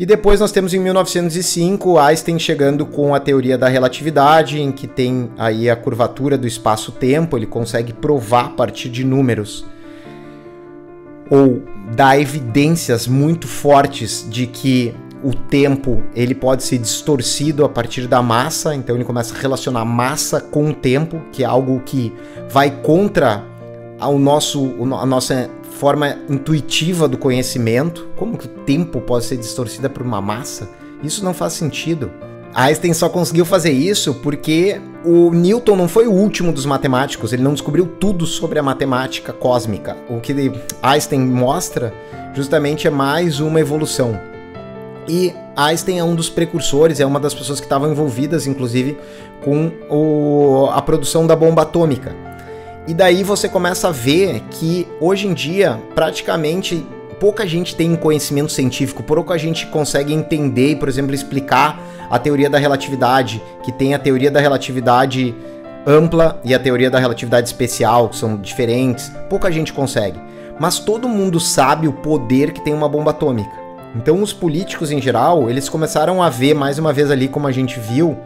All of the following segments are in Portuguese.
E depois nós temos em 1905 Einstein chegando com a teoria da relatividade, em que tem aí a curvatura do espaço-tempo, ele consegue provar a partir de números ou dar evidências muito fortes de que o tempo ele pode ser distorcido a partir da massa, então ele começa a relacionar massa com o tempo, que é algo que vai contra ao nosso, a nossa forma intuitiva do conhecimento. Como que o tempo pode ser distorcido por uma massa? Isso não faz sentido. Einstein só conseguiu fazer isso porque o Newton não foi o último dos matemáticos, ele não descobriu tudo sobre a matemática cósmica. O que Einstein mostra justamente é mais uma evolução. E Einstein é um dos precursores, é uma das pessoas que estavam envolvidas, inclusive, com o, a produção da bomba atômica. E daí você começa a ver que hoje em dia, praticamente pouca gente tem conhecimento científico, pouca gente consegue entender por exemplo, explicar a teoria da relatividade, que tem a teoria da relatividade ampla e a teoria da relatividade especial, que são diferentes. Pouca gente consegue. Mas todo mundo sabe o poder que tem uma bomba atômica. Então os políticos em geral, eles começaram a ver mais uma vez ali como a gente viu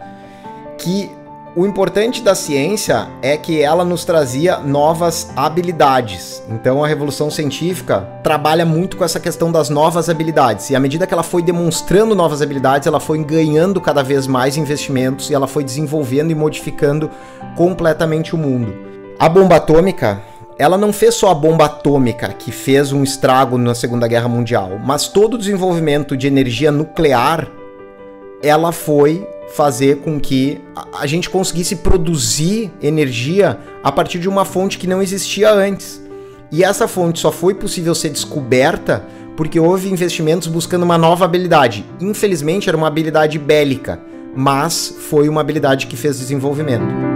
que o importante da ciência é que ela nos trazia novas habilidades. Então a revolução científica trabalha muito com essa questão das novas habilidades. E à medida que ela foi demonstrando novas habilidades, ela foi ganhando cada vez mais investimentos e ela foi desenvolvendo e modificando completamente o mundo. A bomba atômica ela não fez só a bomba atômica que fez um estrago na Segunda Guerra Mundial, mas todo o desenvolvimento de energia nuclear ela foi fazer com que a gente conseguisse produzir energia a partir de uma fonte que não existia antes. E essa fonte só foi possível ser descoberta porque houve investimentos buscando uma nova habilidade. Infelizmente era uma habilidade bélica, mas foi uma habilidade que fez desenvolvimento.